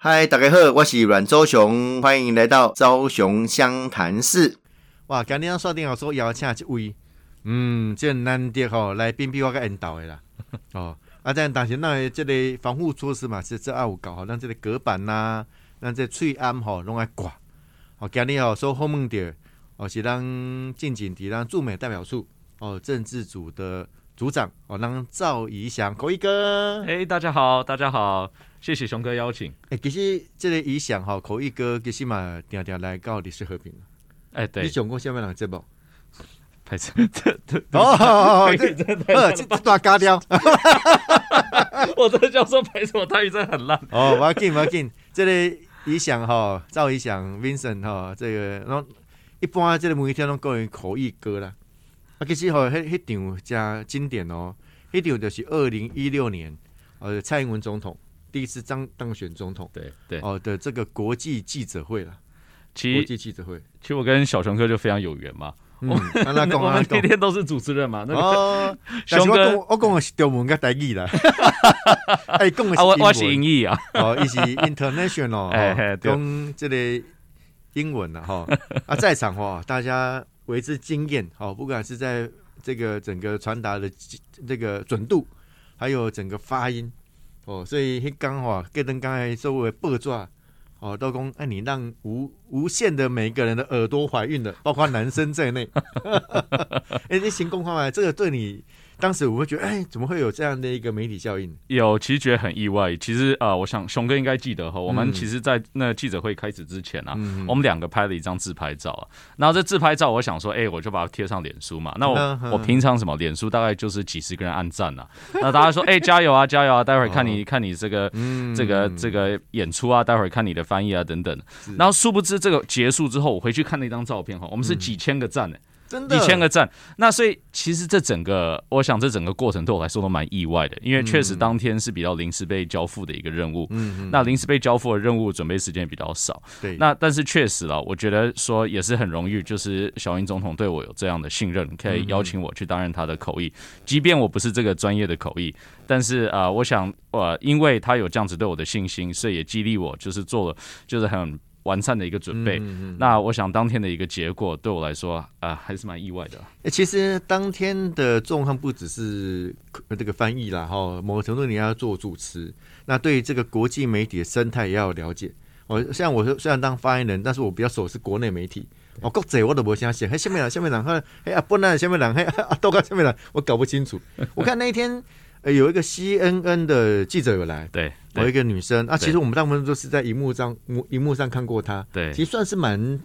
嗨，大家好，我是阮周雄，欢迎来到周雄湘潭市。哇，今天锁定好说邀请一位，嗯，这难得吼来宾比我个引导的啦。哦，啊，这但是那这个防护措施嘛，是这二有搞好，让这个隔板呐，让这喙安吼拢爱挂。哦，今天哦说后门点，哦是让近景地让驻美代表处哦政治组的组长哦让赵怡翔口一哥。哎，大家好，大家好。谢谢熊哥邀请。哎，其实这个理想哈，口译哥其实嘛，定定来告历史和平。哎，对。你总共下面两个节目？拍摄这这 哦，这这大嘎掉。我这教授拍什么泰语真的很烂。哦，我要紧我要紧。这个理想哈，赵理想 Vincent 哈，这个然后一般这个每一天都讲口译哥啦。啊，其实吼，迄迄场加经典哦，迄场就是二零一六年呃蔡英文总统。第一次当当选总统，对对。哦的这个国际记者会了，其国际记者会，其实我跟小熊哥就非常有缘嘛，嗯，我们天 天都是主持人嘛，那个 熊哥，我讲的是中文跟台语啦，哎，讲的是我我是英语啊，哦，伊是 international，哎，讲这个英文了哈，啊，在场哈，大家为之惊艳，好，不管是在这个整个传达的这个准度，还有整个发音。哦，所以迄刚好，跟登刚才作为八爪，哦，都讲哎，你让无无限的每一个人的耳朵怀孕了，包括男生在内。哎，你行公话吗？这个对你。当时我会觉得，哎，怎么会有这样的一个媒体效应？有，其实觉得很意外。其实啊，我想熊哥应该记得哈，我们其实，在那记者会开始之前啊，我们两个拍了一张自拍照啊。然后这自拍照，我想说，哎，我就把它贴上脸书嘛。那我我平常什么脸书大概就是几十个人按赞啊。那大家说，哎，加油啊，加油啊！待会儿看你看你这个这个这个演出啊，待会儿看你的翻译啊等等。然后殊不知这个结束之后，我回去看那张照片哈，我们是几千个赞呢。几千个赞，那所以其实这整个，我想这整个过程对我来说都蛮意外的，因为确实当天是比较临时被交付的一个任务，嗯，那临时被交付的任务准备时间比较少，对，那但是确实了，我觉得说也是很荣誉，就是小英总统对我有这样的信任，可以邀请我去担任他的口译，即便我不是这个专业的口译，但是啊，我想呃，因为他有这样子对我的信心，所以也激励我，就是做了，就是很。完善的一个准备，那我想当天的一个结果对我来说啊还是蛮意外的。其实当天的状况不只是这个翻译啦，哈，某个程度你要做主持，那对于这个国际媒体的生态也要了解。我像我虽然当发言人，但是我比较熟是国内媒体，哦，国际我都不相信。嘿，下面人，下面人，嘿，哎啊，不然下面人，嘿，啊，都看下面人，我搞不清楚。我看那一天。呃，有一个 CNN 的记者有来，对，有一个女生啊，其实我们大部分都是在荧幕上，荧荧幕上看过她，对，其实算是蛮。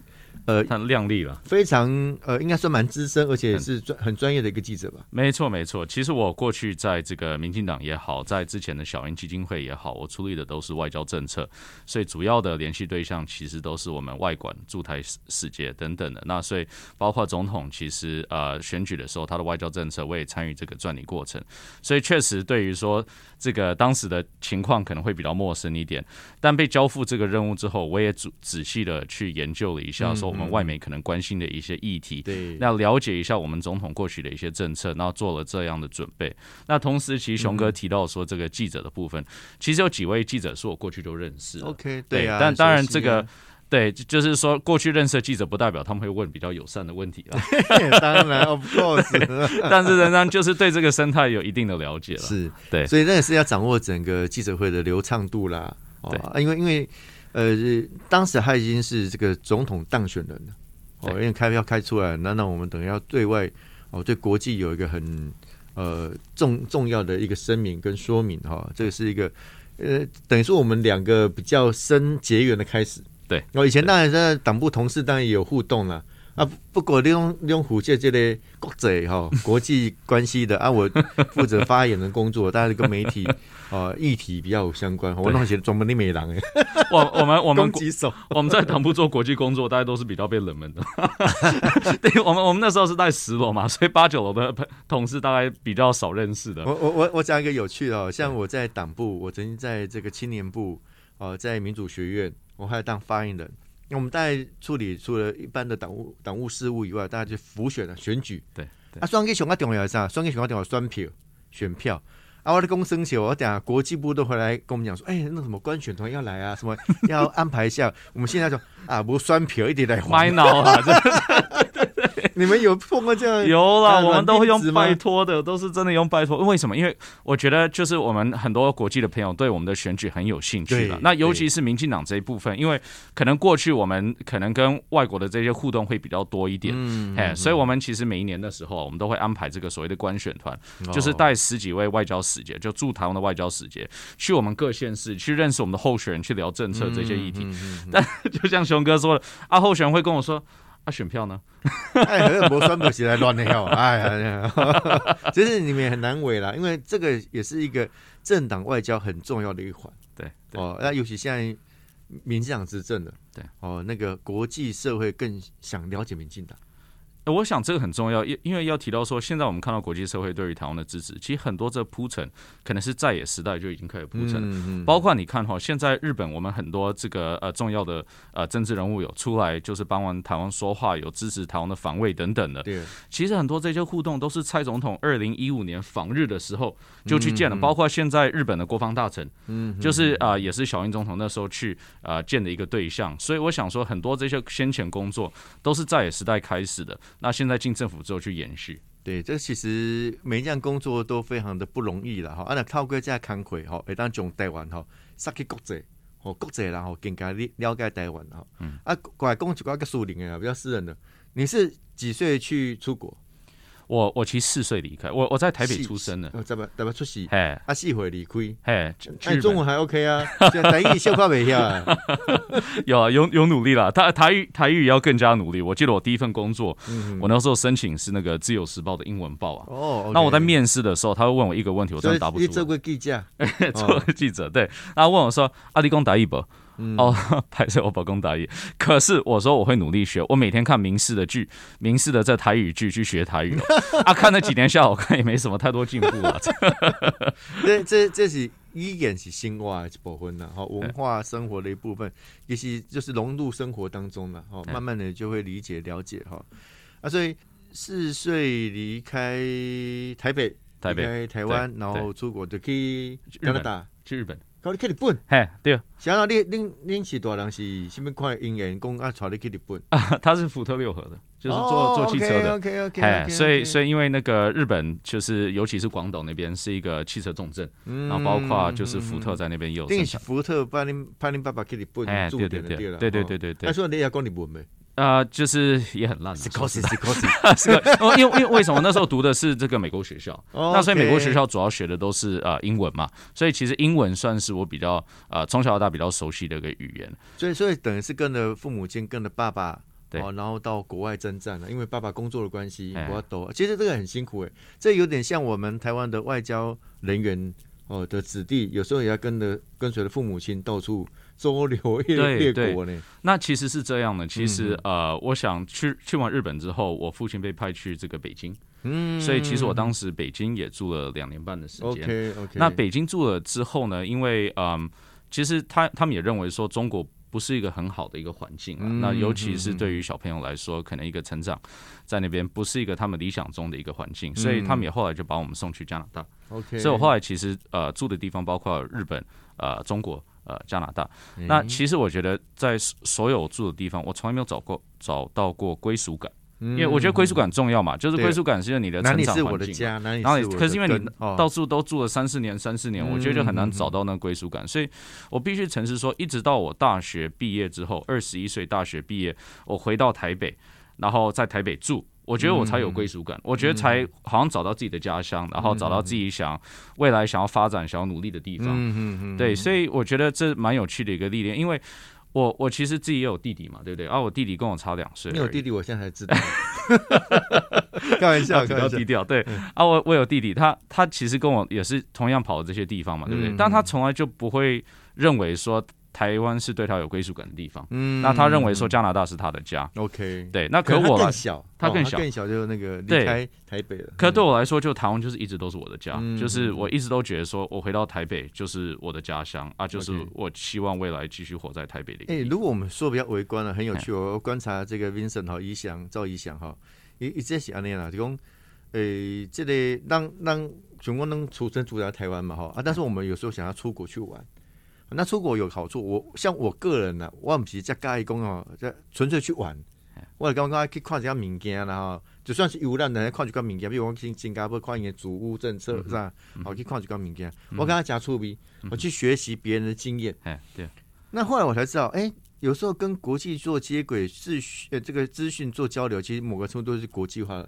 呃，很亮丽了，非常呃，应该算蛮资深，而且是专很专业的一个记者吧。没错，没错。其实我过去在这个民进党也好，在之前的小英基金会也好，我处理的都是外交政策，所以主要的联系对象其实都是我们外管驻台世界等等的。那所以包括总统，其实呃选举的时候，他的外交政策我也参与这个撰拟过程。所以确实对于说这个当时的情况可能会比较陌生一点，但被交付这个任务之后，我也仔仔细的去研究了一下，说。我们外媒可能关心的一些议题，对，那了解一下我们总统过去的一些政策，然后做了这样的准备。那同时，其实熊哥提到说，这个记者的部分，其实有几位记者是我过去就认识。OK，对啊。但当然，这个对，就是说过去认识的记者，不代表他们会问比较友善的问题啊。当然，of course。但是仍然就是对这个生态有一定的了解了。是，对。所以那也是要掌握整个记者会的流畅度啦。对，因为因为。呃，当时他已经是这个总统当选人了，哦，因为开票开出来，那那我们等于要对外哦，对国际有一个很呃重重要的一个声明跟说明哈，这个是一个呃，等于说我们两个比较深结缘的开始。对，我以前当然在党部同事当然也有互动了。啊，不过利用利用虎界这类国际哈 国际关系的啊，我负责发言的工作，大家跟媒体啊 议题比较相关。我那些专门的美郎哎，我我们我 们攻手，我们在党部做国际工作，大家都是比较被冷门的。对，我们我们那时候是在十楼嘛，所以八九楼的同事大概比较少认识的。我我我我讲一个有趣的哦，像我在党部，我曾经在这个青年部哦，在民主学院，我还当发言人。我们大概处理除了一般的党务党务事务以外，大家就浮选了选举。对，啊，双 K 熊啊重要是啥？双给选个重要选票，选票啊，我的公生球，我等下国际部都回来跟我们讲说，哎，那什么官选团要来啊，什么要安排一下。我们现在说啊，不双票一点来买 脑啊，你们有碰过这样？有啦，我们都会用拜托的，都是真的用拜托。为什么？因为我觉得就是我们很多国际的朋友对我们的选举很有兴趣了。那尤其是民进党这一部分，因为可能过去我们可能跟外国的这些互动会比较多一点，哎，所以我们其实每一年的时候，我们都会安排这个所谓的官选团，就是带十几位外交使节，就驻台湾的外交使节，去我们各县市去认识我们的候选人，去聊政策这些议题。但就像熊哥说的，啊，候选人会跟我说。啊，选票呢？哎，很多酸不起来乱的要，哎呀，其实你们也很难为啦，因为这个也是一个政党外交很重要的一环。对，哦，那尤其现在民进党执政的，对，哦，那个国际社会更想了解民进党。我想这个很重要，因因为要提到说，现在我们看到国际社会对于台湾的支持，其实很多这铺陈可能是在野时代就已经开始铺陈，包括你看哈，现在日本我们很多这个呃重要的呃政治人物有出来，就是帮完台湾说话，有支持台湾的防卫等等的。对，其实很多这些互动都是蔡总统二零一五年访日的时候就去见了，包括现在日本的国防大臣，嗯，就是啊也是小英总统那时候去啊见的一个对象，所以我想说很多这些先前工作都是在野时代开始的。那现在进政府之后去延续，对，这其实每一项工作都非常的不容易了哈。啊，那透过这样开会哈，会当从台湾哈，杀去国际，哦，国际然后更加了了解台湾哈。嗯，啊，过来讲一个个树林的比较私人的，你是几岁去出国？我我其实四岁离开，我我在台北出生的，怎么怎么出席？嘿，啊四岁离开，嘿，哎，中文还 OK 啊，台语笑话没下，有啊，有有努力了，他台语台语要更加努力。我记得我第一份工作，我那时候申请是那个自由时报的英文报啊，哦，那我在面试的时候，他会问我一个问题，我真的答不出。做过记者，做记者，对，他问我说：“阿弟公打一不？”哦，拍摄我保公打野，可是我说我会努力学，我每天看明视的剧，明视的这台语剧去学台语。啊，看了几年下，我看也没什么太多进步啊。这这这是语言是生活一部分呐，哈，文化生活的一部分，也是就是融入生活当中了，哈，慢慢的就会理解了解哈。啊，所以四岁离开台北，台北台湾，然后出国就去加拿大，去日本。搞去日本，嘿，对。想到你，恁恁是大人是什么款姻缘？讲啊，带你去日本啊？他是福特六合的，就是做做汽车的。OK OK OK。所以所以因为那个日本，就是尤其是广岛那边是一个汽车重镇，然后包括就是福特在那边有。定是福特把恁把恁爸爸去日本住对对对对对对对。他说你要讲日本没？啊，就是也很烂，是考试是考试，是个，因为因为为什么那时候读的是这个美国学校，那所以美国学校主要学的都是呃英文嘛，所以其实英文算是我比较呃从小到大比较熟悉的一个语言，所以所以等于是跟着父母亲，跟着爸爸，对，然后到国外征战了，因为爸爸工作的关系，我要走，其实这个很辛苦哎，这有点像我们台湾的外交人员哦的子弟，有时候也要跟着跟随着父母亲到处。周流列列国呢？那其实是这样的。其实呃，我想去去完日本之后，我父亲被派去这个北京，嗯，所以其实我当时北京也住了两年半的时间。OK OK。那北京住了之后呢？因为嗯，其实他他们也认为说中国不是一个很好的一个环境啊。那尤其是对于小朋友来说，可能一个成长在那边不是一个他们理想中的一个环境，所以他们也后来就把我们送去加拿大。OK。所以我后来其实呃住的地方包括日本、呃中国。呃，加拿大，那其实我觉得在所有住的地方，我从来没有找过找到过归属感，因为我觉得归属感重要嘛，就是归属感是你的成长环境，然后可是因为你到处都住了三四年、三四年，我觉得就很难找到那归属感，所以我必须诚实说，一直到我大学毕业之后，二十一岁大学毕业，我回到台北，然后在台北住。我觉得我才有归属感，我觉得才好像找到自己的家乡，然后找到自己想未来想要发展、想要努力的地方。嗯嗯嗯。对，所以我觉得这蛮有趣的一个历练，因为我我其实自己也有弟弟嘛，对不对？啊，我弟弟跟我差两岁。你有弟弟，我现在才知道。开玩笑，比较低调。对啊，我我有弟弟，他他其实跟我也是同样跑这些地方嘛，对不对？但他从来就不会认为说。台湾是对他有归属感的地方，嗯，那他认为说加拿大是他的家，OK，对，那可我更小，他更小，更小就是那个离开台北了。可对我来说，就台湾就是一直都是我的家，就是我一直都觉得说我回到台北就是我的家乡啊，就是我希望未来继续活在台北里。哎，如果我们说比较微观了，很有趣，我观察这个 Vincent 哈，怡翔赵怡翔哈，一一直是安尼啦，就讲，诶，这个让让。总共能出生住在台湾嘛哈啊，但是我们有时候想要出国去玩，那出国有好处。我像我个人呢，我不是在介意讲哦，在纯粹去玩。我刚刚去看一下物件啦哈，就算是游览的看一个物件，比如我去新加坡看一个租屋政策是吧？我去看一个物件，我跟他讲出鼻，我去学习别人的经验。哎，对。那后来我才知道，哎，有时候跟国际做接轨，是呃这个资讯做交流，其实某个程度都是国际化、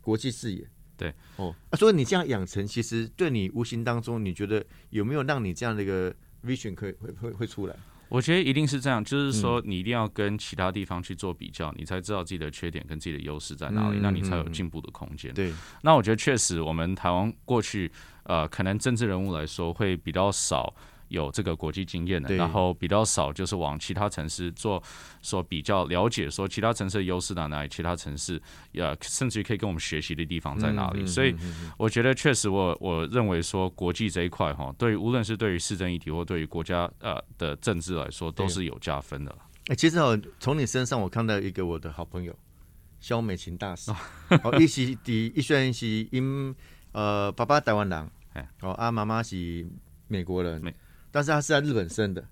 国际视野。对，哦，所以你这样养成，其实对你无形当中，你觉得有没有让你这样的一个 vision 可以会会会出来？我觉得一定是这样，就是说你一定要跟其他地方去做比较，你才知道自己的缺点跟自己的优势在哪里，那你才有进步的空间。对，那我觉得确实，我们台湾过去呃，可能政治人物来说会比较少。有这个国际经验的，然后比较少，就是往其他城市做说比较了解，说其他城市的优势在哪里，其他城市呃，甚至于可以跟我们学习的地方在哪里。所以我觉得确实，我我认为说国际这一块哈，对于无论是对于市政议题或对于国家呃的政治来说，都是有加分的。哎，其实哦，从你身上我看到一个我的好朋友肖美琴大使，哦，一是第一算是因呃爸爸台湾人，哦啊妈妈是美国人。但是他是在日本生的，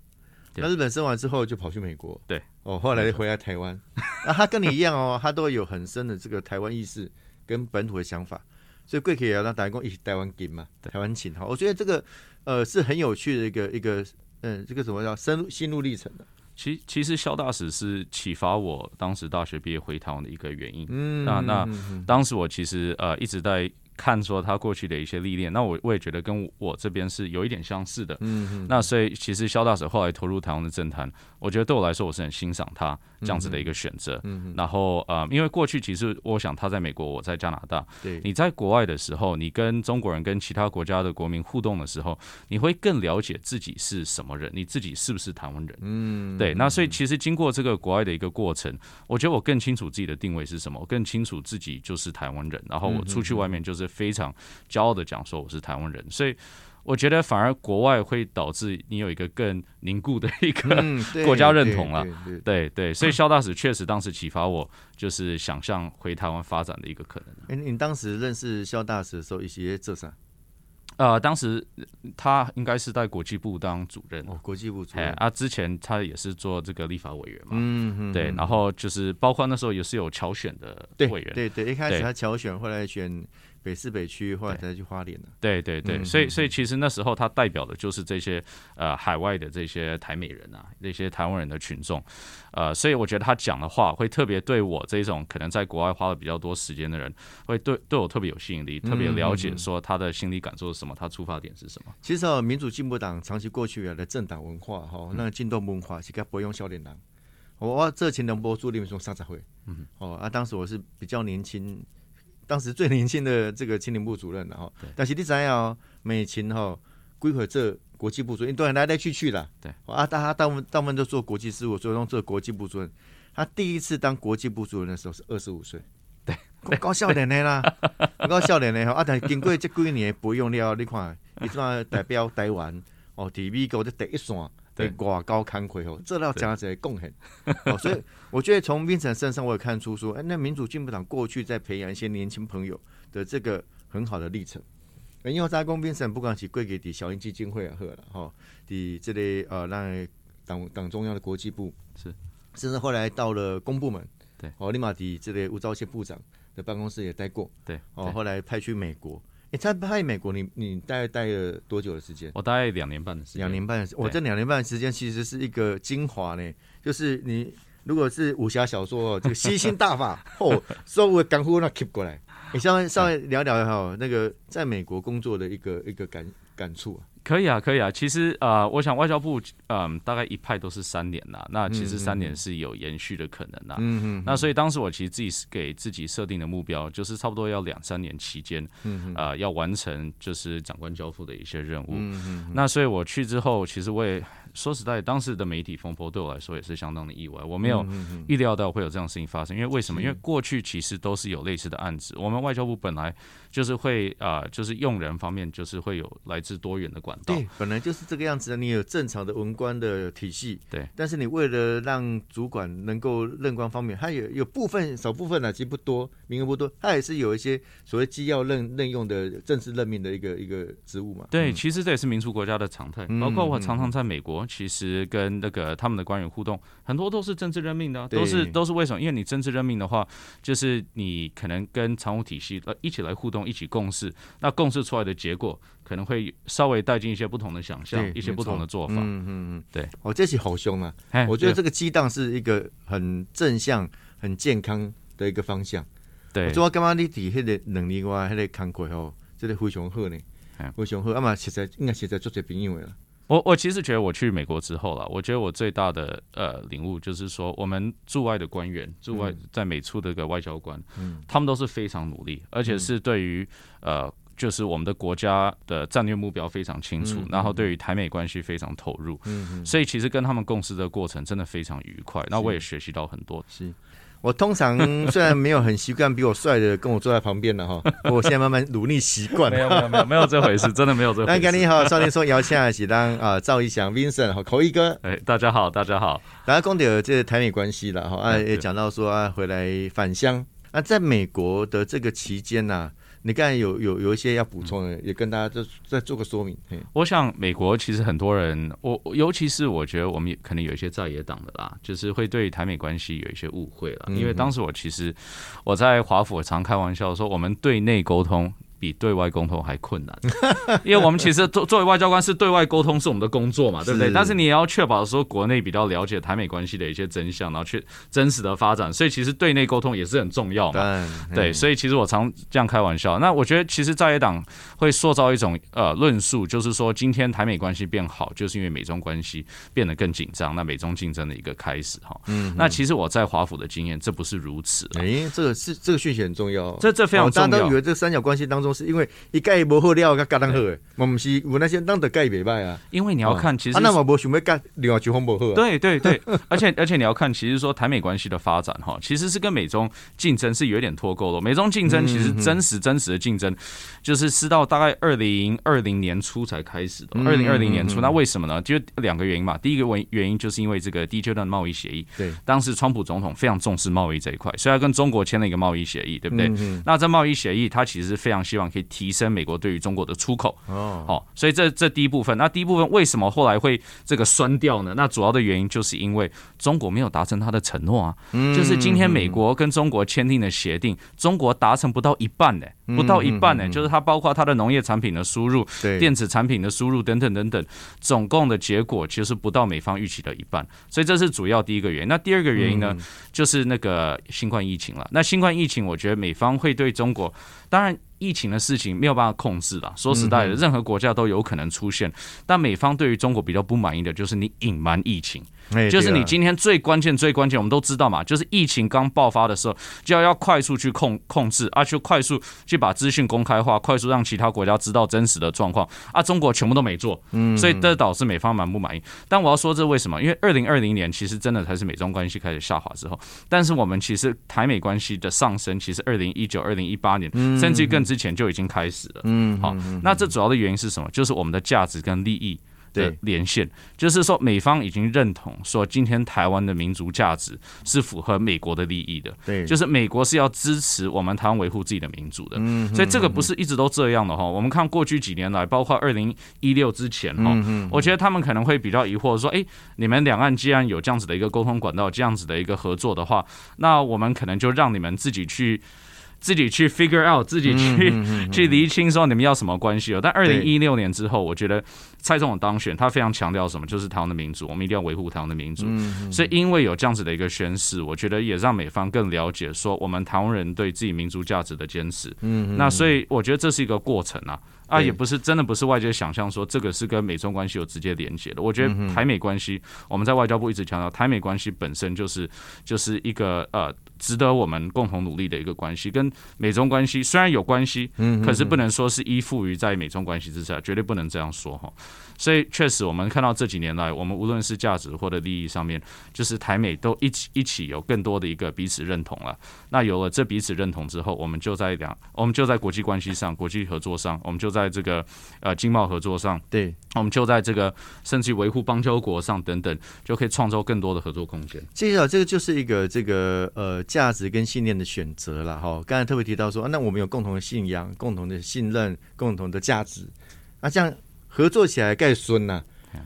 那日本生完之后就跑去美国，对，哦，后来回来台湾，那他跟你一样哦，他都有很深的这个台湾意识跟本土的想法，所以贵客也要让打工一起台湾给嘛，台湾情哈，我觉得这个呃是很有趣的一个一个嗯，这个什么叫深心路历程的。其其实肖大使是启发我当时大学毕业回台湾的一个原因，嗯，那那当时我其实呃一直在。看说他过去的一些历练，那我我也觉得跟我这边是有一点相似的。嗯，那所以其实肖大使后来投入台湾的政坛，我觉得对我来说我是很欣赏他这样子的一个选择。嗯，然后呃，因为过去其实我想他在美国，我在加拿大。对，你在国外的时候，你跟中国人跟其他国家的国民互动的时候，你会更了解自己是什么人，你自己是不是台湾人。嗯，对。那所以其实经过这个国外的一个过程，我觉得我更清楚自己的定位是什么，我更清楚自己就是台湾人。然后我出去外面就是。非常骄傲的讲说我是台湾人，所以我觉得反而国外会导致你有一个更凝固的一个国家认同了。对对，所以肖大使确实当时启发我，就是想象回台湾发展的一个可能。哎，你当时认识肖大使的时候，一些这啥？呃，当时他应该是在国际部当主任哦，国际部主任啊，之前他也是做这个立法委员嘛，嗯嗯，对，然后就是包括那时候也是有侨选的委员，对对，一开始他侨选，后来选。北市北区，后来才去花莲的。对对对，所以所以其实那时候他代表的就是这些呃海外的这些台美人啊，那些台湾人的群众，呃，所以我觉得他讲的话会特别对我这种可能在国外花了比较多时间的人，会对对我特别有吸引力，特别了解说他的心理感受是什么，他出发点是什么。其实哦，民主进步党长期过去以来的政党文化哈，那个进动文化是该不用笑脸党。我这前能播助你们说上才会，嗯，哦啊，当时我是比较年轻。当时最年轻的这个青年部主任了哈，但是你知哦，美琴哈归回这国际部主任，都来来去去了。对啊，大家大部分大部分都做国际事务，所以用做国际部主任。他第一次当国际部主任的时候是二十五岁，对，高笑脸的啦，高笑脸的哈。啊，但经过这几年不用了，你看，你怎代表台湾哦，第美国的第一线。对，挂高看魁哦，这要讲起来贡献。哦，所以我觉得从 Vincent 身上我也看出说，哎，那民主进步党过去在培养一些年轻朋友的这个很好的历程。因为在公 Vincent 不管是归给的小英基金会啊，好了哈，的这类呃，让党党中央的国际部是，甚至后来到了公部门，对，哦，立马的这类吴钊燮部长的办公室也待过，对，哦，后来派去美国。你在派美国，你你大概待了多久的时间？我大概两年半的时间。两年半的时，我这两年半的时间其实是一个精华呢。就是你如果是武侠小说，这个吸星大法，哦，所有港呼那 keep 过来。你稍微稍微聊聊哈，那个在美国工作的一个一个感感触啊。可以啊，可以啊。其实呃，我想外交部嗯，大概一派都是三年呐。那其实三年是有延续的可能呐。嗯嗯。那所以当时我其实自己给自己设定的目标，就是差不多要两三年期间，嗯啊，要完成就是长官交付的一些任务。嗯嗯。那所以我去之后，其实我也说实在，当时的媒体风波对我来说也是相当的意外，我没有预料到会有这样事情发生。因为为什么？因为过去其实都是有类似的案子，我们外交部本来就是会啊，就是用人方面就是会有来自多元的管道。对，本来就是这个样子的。你有正常的文官的体系，对，但是你为了让主管能够任官方面，他有有部分少部分呢，其实不多，名额不多，他也是有一些所谓机要任任用的正式任命的一个一个职务嘛。对，其实这也是民主国家的常态，包括我常常在美国，其实跟那个他们的官员互动，很多都是政治任命的，都是都是为什么？因为你政治任命的话，就是你可能跟常务体系呃一起来互动，一起共事，那共事出来的结果可能会稍微带进一些不同的想象，一些不同的做法。嗯嗯嗯，对。哦，这是好凶啊！我觉得这个激荡是一个很正向、很健康的一个方向。对，主要干嘛？你提迄个能力哇，迄个慷慨哦，这个非常好呢。非常好，啊嘛实在应该实在做些朋友了。我我其实觉得我去美国之后了，我觉得我最大的呃领悟就是说，我们驻外的官员，驻外在美处的一个外交官，嗯，他们都是非常努力，而且是对于呃，就是我们的国家的战略目标非常清楚，然后对于台美关系非常投入，嗯，所以其实跟他们共事的过程真的非常愉快，那我也学习到很多。是。我通常虽然没有很习惯比我帅的跟我坐在旁边了哈，我现在慢慢努力习惯。没有没有没有没有这回事，真的没有这回事。那你好，少年说姚倩喜当啊，赵一翔、Vincent 和口一哥。哎，大家好，大家好。大家讲到这台美关系了哈，啊也讲到说啊回来返乡。那在美国的这个期间呢？你刚才有有有一些要补充的，也跟大家再再做个说明。我想美国其实很多人，我尤其是我觉得我们可能有一些在野党的啦，就是会对台美关系有一些误会了。因为当时我其实我在华府常开玩笑说，我们对内沟通。比对外沟通还困难，因为我们其实作作为外交官是对外沟通是我们的工作嘛，对不对？但是你也要确保说国内比较了解台美关系的一些真相，然后去真实的发展，所以其实对内沟通也是很重要嘛。对，所以其实我常这样开玩笑。那我觉得其实在野党会塑造一种呃论述，就是说今天台美关系变好，就是因为美中关系变得更紧张，那美中竞争的一个开始哈。嗯。那其实我在华府的经验，这不是如此。哎，这个是这个讯息很重要，这这非常重要。大家都以为这三角关系当中。都是因为一盖无好料，甲盖当好诶，我们是有那些咱的盖袂歹啊。因为你要看，其实那么无想要盖另外一方无好。对对对，而且而且你要看，其实说台美关系的发展哈，其实是跟美中竞争是有点脱钩的。美中竞争其实真实真实的竞争，就是是到大概二零二零年初才开始的。二零二零年初，那为什么呢？就两个原因嘛。第一个原原因就是因为这个第一阶段贸易协议，对，当时川普总统非常重视贸易这一块，所以他跟中国签了一个贸易协议，对不对？那这贸易协议，他其实非常希望可以提升。美国对于中国的出口哦，好，所以这这第一部分，那第一部分为什么后来会这个酸掉呢？那主要的原因就是因为中国没有达成他的承诺啊，就是今天美国跟中国签订的协定，中国达成不到一半呢，不到一半呢，就是它包括它的农业产品的输入、电子产品的输入等等等等，总共的结果其实不到美方预期的一半，所以这是主要第一个原因。那第二个原因呢，就是那个新冠疫情了。那新冠疫情，我觉得美方会对中国，当然。疫情的事情没有办法控制了，说实在的，任何国家都有可能出现。但美方对于中国比较不满意的就是你隐瞒疫情。就是你今天最关键、最关键，我们都知道嘛，就是疫情刚爆发的时候，就要要快速去控控制，啊，去快速去把资讯公开化，快速让其他国家知道真实的状况，啊，中国全部都没做，嗯，所以这导致美方蛮不满意。但我要说这为什么？因为二零二零年其实真的才是美中关系开始下滑之后，但是我们其实台美关系的上升，其实二零一九、二零一八年，甚至更之前就已经开始了，嗯，好，那这主要的原因是什么？就是我们的价值跟利益。的连线，就是说美方已经认同说，今天台湾的民族价值是符合美国的利益的。对，就是美国是要支持我们台湾维护自己的民主的。嗯，所以这个不是一直都这样的哈。我们看过去几年来，包括二零一六之前哈，我觉得他们可能会比较疑惑说，哎，你们两岸既然有这样子的一个沟通管道，这样子的一个合作的话，那我们可能就让你们自己去。自己去 figure out，自己去 去厘清说你们要什么关系哦。但二零一六年之后，我觉得蔡总统当选，他非常强调什么，就是台湾的民主，我们一定要维护台湾的民主。所以因为有这样子的一个宣誓，我觉得也让美方更了解说我们台湾人对自己民族价值的坚持。嗯，那所以我觉得这是一个过程啊。啊，也不是真的不是外界想象说这个是跟美中关系有直接连接的。我觉得台美关系，我们在外交部一直强调，台美关系本身就是就是一个呃值得我们共同努力的一个关系。跟美中关系虽然有关系，嗯，可是不能说是依附于在美中关系之下，绝对不能这样说哈。所以确实，我们看到这几年来，我们无论是价值或者利益上面，就是台美都一起一起有更多的一个彼此认同了。那有了这彼此认同之后，我们就在两，我们就在国际关系上、国际合作上，我们就在这个呃经贸合作上，对，我们就在这个甚至维护邦交国上等等，就可以创造更多的合作空间。其实啊，这个就是一个这个呃价值跟信念的选择了哈。刚才特别提到说，那我们有共同的信仰、共同的信任、共同的价值，那这样。合作起来盖孙呐，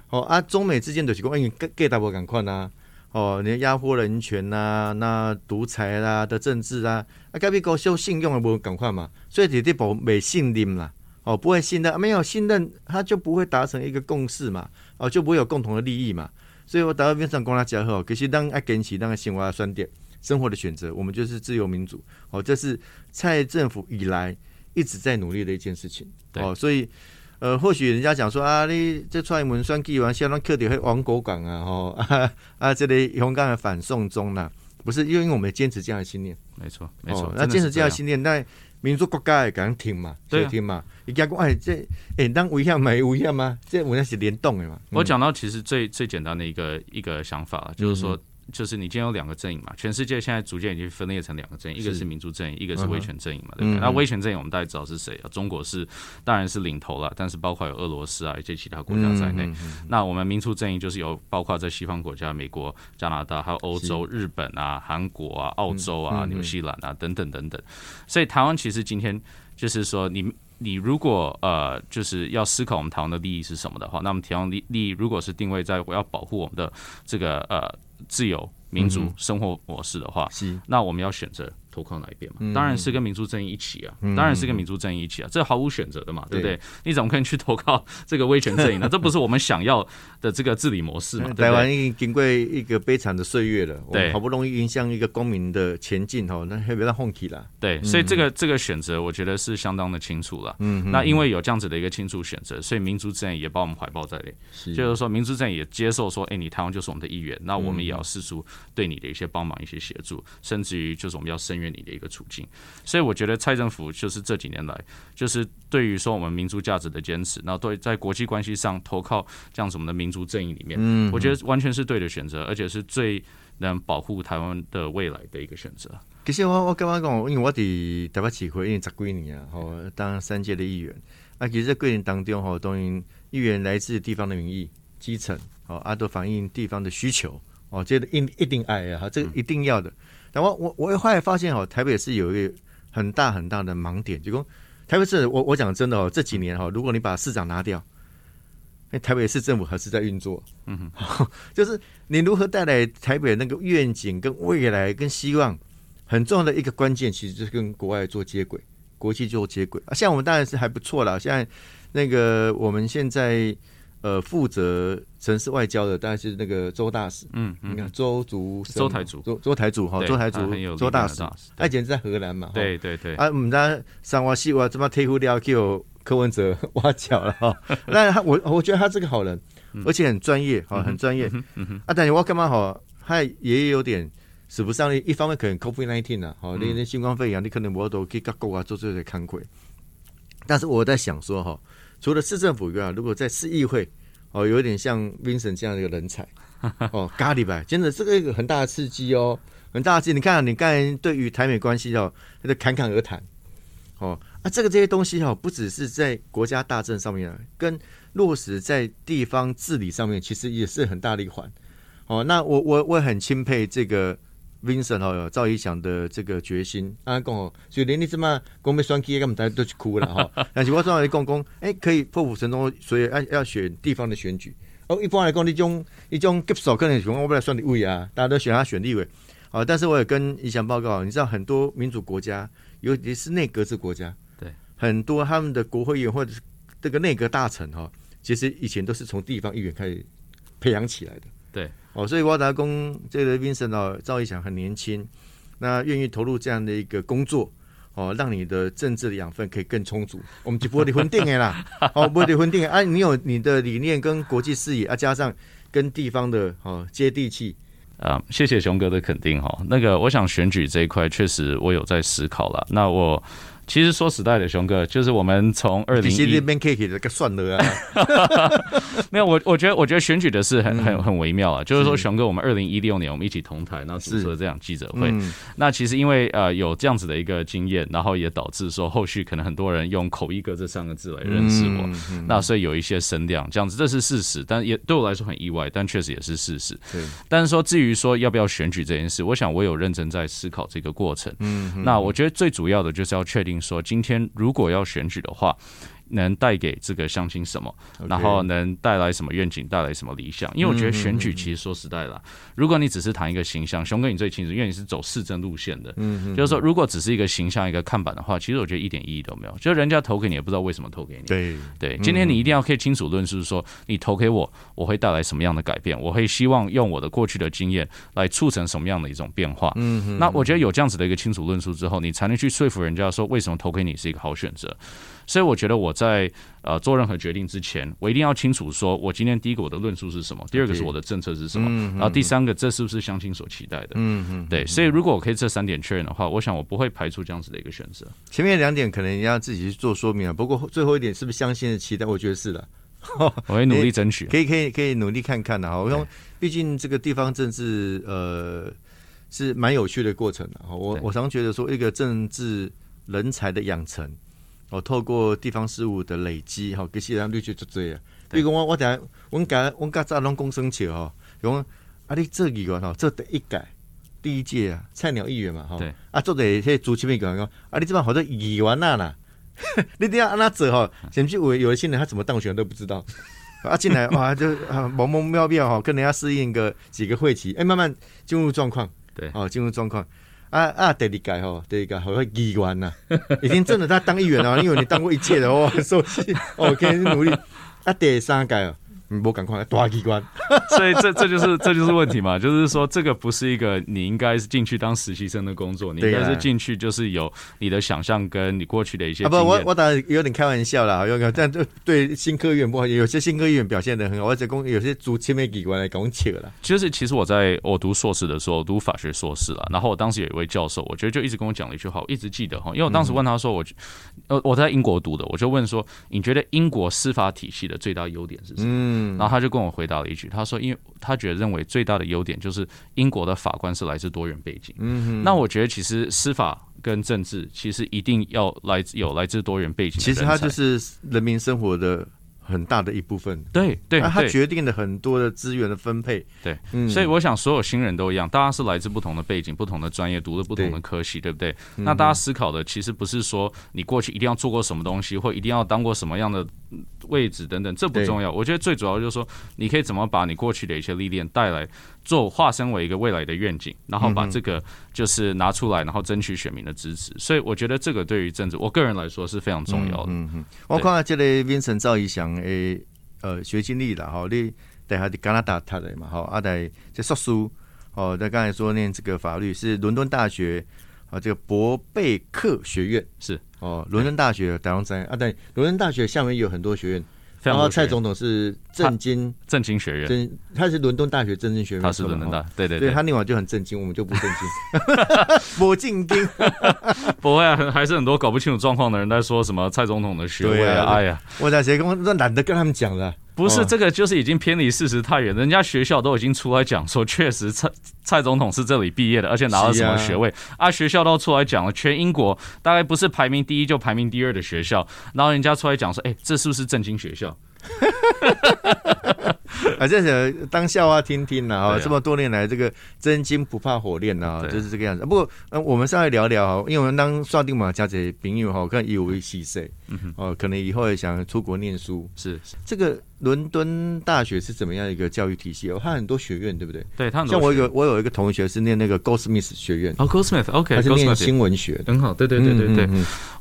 哦啊，中美之间的情况，因为盖大波赶快呐，哦，你压迫人权呐，那独裁啦的政治啊，啊，隔壁搞修信用的不赶快嘛，所以你得保没信任啦，哦，不会信任，没有信任，他就不会达成一个共识嘛，哦，就不会有共同的利益嘛，所以我打到边上跟他讲吼，可是当爱跟起那个生活酸点，生活的选择，我们就是自由民主，哦，这是蔡政府以来一直在努力的一件事情，哦，所以。呃，或许人家讲说啊，你这蔡英文算计完，相当克底会亡国港啊，吼 啊啊，这里勇敢的反送中呐，不是因为我们坚持这样的信念，没错没错，那坚持这样的信念，那民族国家也敢听嘛，对听嘛，你讲哎这哎当危险没危险吗？这我那是联动的嘛。我讲到其实最最简单的一个一个想法，就是说。就是你今天有两个阵营嘛？全世界现在逐渐已经分裂成两个阵营，一个是民主阵营，一个是威权阵营嘛，对不对？那威权阵营我们大家知道是谁啊？中国是当然是领头了，但是包括有俄罗斯啊一些其他国家在内。那我们民主阵营就是有包括在西方国家，美国、加拿大，还有欧洲、日本啊、韩国啊、澳洲啊、纽西兰啊等等等等。所以台湾其实今天就是说，你你如果呃就是要思考我们台湾的利益是什么的话，那么台湾利利益如果是定位在我要保护我们的这个呃。自由民主生活模式的话，那我们要选择。投靠哪一边嘛？当然是跟民主正义一起啊，当然是跟民主正义一起啊，这毫无选择的嘛，对不对？你怎么可能去投靠这个威权阵营呢？这不是我们想要的这个治理模式嘛？台湾已经经过一个悲惨的岁月了，对，好不容易迎向一个公民的前进哈，那还别让放弃了。对，所以这个这个选择，我觉得是相当的清楚了。嗯，那因为有这样子的一个清楚选择，所以民主阵营也把我们怀抱在内，就是说民主阵营也接受说，哎，你台湾就是我们的一员，那我们也要试出对你的一些帮忙、一些协助，甚至于就是我们要声援你的一个处境。所以我觉得蔡政府就是这几年来，就是对于说我们民族价值的坚持，然后对在国际关系上投靠这样子我们的民族阵营里面，嗯，我觉得完全是对的选择，而且是最能保护台湾的未来的一个选择。其实我我刚刚讲，因为我伫台北市会因为十几年啊，吼当三届的议员，啊，其实在过程当中吼，当然议员来自地方的民意、基层，哦，啊，都反映地方的需求，哦，这个一一定爱啊，哈，这个一定要的。但我我我后来发现哦，台北是有一个很大很大的盲点，就说台北市，我我讲真的哦，这几年哈，如果你把市长拿掉，那台北市政府还是在运作，嗯哼，就是你如何带来台北那个愿景跟未来跟希望，很重要的一个关键，其实就是跟国外做接轨，国际做接轨啊。像我们当然是还不错了，现在那个我们现在。呃，负责城市外交的当然是那个周大使，嗯，你看周族、周台主、周周台主哈，周台主、周大使，他以前在荷兰嘛，对对对，啊，我们在三娃西哇，怎么贴呼料有柯文哲挖角了哈？那他我我觉得他是个好人，而且很专业哈，很专业。啊，但是我干嘛好？他也有点使不上力，一方面可能 COVID nineteen 啊，好，那那新冠肺炎，你可能我都可以各国啊做这些看亏。但是我在想说哈。除了市政府以外，如果在市议会，哦，有点像 Vincent 这样的一个人才，哦，咖喱白，真的这个一个很大的刺激哦，很大的刺激。你看，你刚才对于台美关系哦，他在侃侃而谈，哦，啊，这个这些东西哦，不只是在国家大政上面，跟落实在地方治理上面，其实也是很大的一环。哦，那我我我很钦佩这个。Vincent 哦，赵一翔的这个决心，啊，讲哦，就连你这么公被双 K，根本大家都去哭了哈。但是我说来讲讲，哎，可以破釜沉舟，所以要要选地方的选举。哦，一般来讲，你种一种接手可能选我不来算立委啊，大家都选他选立委。哦，但是我也跟一翔报告，你知道很多民主国家，尤其是内阁制国家，对，很多他们的国会议员或者是这个内阁大臣哈，其实以前都是从地方议员开始培养起来的。对。哦，所以沃达公这个 Vincent 哦，赵一翔很年轻，那愿意投入这样的一个工作，哦，让你的政治的养分可以更充足。我们就不会离婚定的啦，哦，不会离婚定啊！你有你的理念跟国际视野啊，加上跟地方的哦接地气啊。谢谢熊哥的肯定哈。那个，我想选举这一块确实我有在思考了。那我。其实说实在的，熊哥，就是我们从二零一边 K K 的个算了啊，没有我，我觉得我觉得选举的事很很很微妙啊。就是说，熊哥，我们二零一六年我们一起同台，然后主持了这样记者会。那其实因为呃有这样子的一个经验，然后也导致说后续可能很多人用口译哥这三个字来认识我，那所以有一些声量这样子，这是事实，但也对我来说很意外，但确实也是事实。对，但是说至于说要不要选举这件事，我想我有认真在思考这个过程。嗯，那我觉得最主要的就是要确定。说今天如果要选举的话。能带给这个乡亲什么？然后能带来什么愿景？带来什么理想？因为我觉得选举其实说实在的，如果你只是谈一个形象，熊哥你最清楚，因为你是走市政路线的。嗯就是说，如果只是一个形象、一个看板的话，其实我觉得一点意义都没有。就人家投给你，也不知道为什么投给你。对对，今天你一定要可以清楚论述说，你投给我，我会带来什么样的改变？我会希望用我的过去的经验来促成什么样的一种变化？嗯那我觉得有这样子的一个清楚论述之后，你才能去说服人家说，为什么投给你是一个好选择。所以我觉得我在呃做任何决定之前，我一定要清楚说，我今天第一个我的论述是什么，第二个是我的政策是什么，然后第三个这是不是乡亲所期待的？嗯嗯，对。所以如果我可以这三点确认的话，我想我不会排除这样子的一个选择。前面两点可能要自己去做说明啊，不过最后一点是不是乡亲的期待？我觉得是的，我会努力争取，可以可以可以努力看看的哈。我说，毕竟这个地方政治呃是蛮有趣的过程的哈。我我常觉得说，一个政治人才的养成。哦，透过地方事务的累积，哈，其实咱绿就做这样。比如讲我我等下，我甲我甲早拢讲生笑吼，讲啊，你这议员吼，这第一届第一届啊，菜鸟议员嘛，哈，啊，做的迄主持人讲讲，啊，你这帮好多议员呐。啦，你等下按那做哈，甚至有有一些人他怎么当选都不知道，啊，进来 哇就啊，蒙蒙妙妙哈，跟人家适应个几个会期，哎，慢慢进入状况，对，哦，进入状况。啊啊！第二届吼，第二届好像议员呐，已经真的他当议员了，因为你当过一届的哦，熟悉，OK，努力。啊，第三届哦。不赶快大机关，所以这这就是这就是问题嘛，就是说这个不是一个你应该是进去当实习生的工作，你应该是进去就是有你的想象跟你过去的一些。啊不，我我当然有点开玩笑啦，有个但对对新科员不好，有些新科员表现的很好，而且公有些主前面机关来讲切了。就是其实我在我读硕士的时候，读法学硕士了，然后我当时有一位教授，我觉得就一直跟我讲了一句话，我一直记得哈，因为我当时问他说，我呃我在英国读的，我就问说，你觉得英国司法体系的最大优点是什么？嗯，然后他就跟我回。答了一句，他说：“因为他觉得认为最大的优点就是英国的法官是来自多元背景。嗯，那我觉得其实司法跟政治其实一定要来自有来自多元背景。其实它就是人民生活的很大的一部分。对对，它决定了很多的资源的分配。对，所以我想所有新人都一样，大家是来自不同的背景、不同的专业，读了不同的科系，对不对？那大家思考的其实不是说你过去一定要做过什么东西，或一定要当过什么样的。”位置等等，这不重要。我觉得最主要就是说，你可以怎么把你过去的一些历练带来，做化身为一个未来的愿景，然后把这个就是拿出来，然后争取选民的支持。所以我觉得这个对于政治，我个人来说是非常重要的。嗯嗯，我看到这个 Vincent 赵一翔诶，呃，学经历了哈，你等下在加拿大读的嘛，哈，阿在在硕书，哦，在刚才说念这个法律是伦敦大学啊，这个伯贝克学院是。哦，伦敦大学达隆山啊，对，伦敦大学下面有很多学院，然后蔡总统是政经政经学院，真他是伦敦大学政经学院，他是伦敦大，对对对，他另外就很震惊，我们就不震惊，我震惊，不会啊，还是很多搞不清楚状况的人在说什么蔡总统的学位啊，哎呀，我在谁跟那懒得跟他们讲了。不是这个，就是已经偏离事实太远。人家学校都已经出来讲说，确实蔡蔡总统是这里毕业的，而且拿了什么学位啊？学校都出来讲了，全英国大概不是排名第一就排名第二的学校，然后人家出来讲说，哎，这是不是正经学校？啊，这是当笑话听听了哈。这么多年来，这个真金不怕火炼啊，就是这个样子。不过，嗯，我们上来聊聊哈，因为我们当刷定嘛，加这朋友哈，看有为细碎，哦，可能以后也想出国念书。是这个伦敦大学是怎么样一个教育体系？哦，它很多学院，对不对？对，它像我有我有一个同学是念那个 Goldsmith 学院，哦，Goldsmith，OK，他是念新闻学，很好。对对对对对，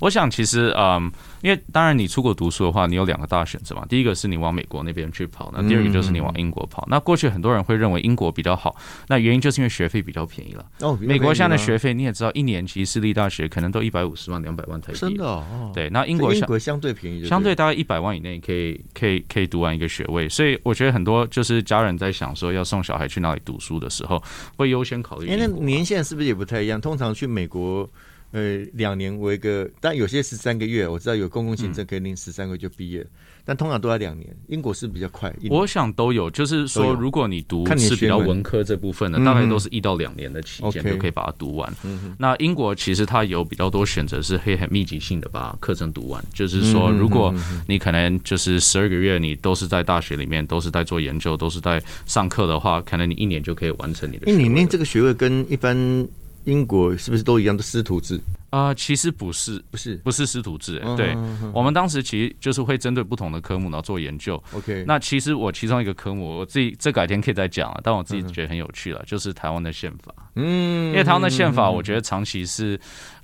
我想其实嗯。因为当然，你出国读书的话，你有两个大选择嘛。第一个是你往美国那边去跑，那第二个就是你往英国跑。那过去很多人会认为英国比较好，那原因就是因为学费比较便宜了。哦，美国现在的学费你也知道，一年级私立大学可能都一百五十万、两百万台币。真的哦。对，那英国英国相对便宜，相对大概一百万以内可以可以可以读完一个学位。所以我觉得很多就是家人在想说要送小孩去哪里读书的时候，会优先考虑。哎，那年限是不是也不太一样？通常去美国。呃，两年为一个，但有些十三个月。我知道有公共行政可以领十三个月就毕业，但通常都要两年。英国是比较快，我想都有。就是说，如果你读是比较文科这部分的，大概都是一到两年的期间就可以把它读完。那英国其实它有比较多选择，是可以很密集性的把课程读完。就是说，如果你可能就是十二个月，你都是在大学里面，都是在做研究，都是在上课的话，可能你一年就可以完成你的。因为你念这个学位跟一般。英国是不是都一样的师徒制啊？其实不是，不是，不是师徒制。对，我们当时其实就是会针对不同的科目然后做研究。OK，那其实我其中一个科目，我自己这改天可以再讲了，但我自己觉得很有趣了，就是台湾的宪法。嗯，因为台湾的宪法，我觉得长期是。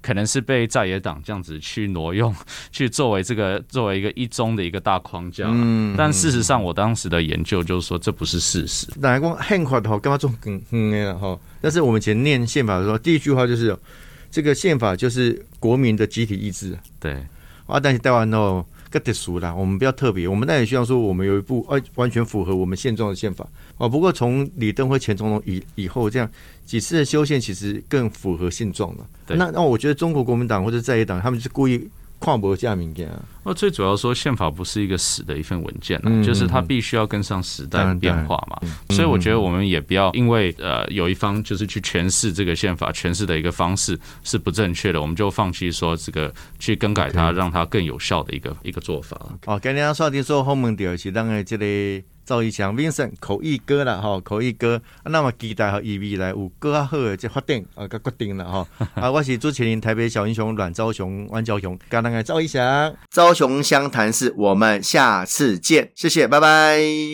可能是被在野党这样子去挪用，去作为这个作为一个一中的一个大框架。嗯，但事实上，我当时的研究就是说，这不是事实。哪讲宪法的话，干嘛做更嗯的哈？但是我们以前念宪法的时候，第一句话就是这个宪法就是国民的集体意志。对啊，但是台湾哦。个特殊啦，我们比较特别，我们那也希望说，我们有一部完完全符合我们现状的宪法哦。不过从李登辉前总统以以后这样几次的修宪，其实更符合现状了。那那我觉得中国国民党或者在野党，他们是故意。跨博加民件啊！那最主要说，宪法不是一个死的一份文件啊，就是它必须要跟上时代的变化嘛。所以我觉得我们也不要因为呃有一方就是去诠释这个宪法诠释的一个方式是不正确的，我们就放弃说这个去更改它，让它更有效的一个一个做法。哦，今天刷题说后门第二是当然这里。赵一翔，Vincent 口译哥啦，吼，口译哥，那么期待和伊未来有更好的这发展啊，个决定了吼。啊，我是主持人，台北小英雄阮昭雄、阮昭雄，跟那个赵一翔，昭雄湘潭市，我们下次见，谢谢，拜拜。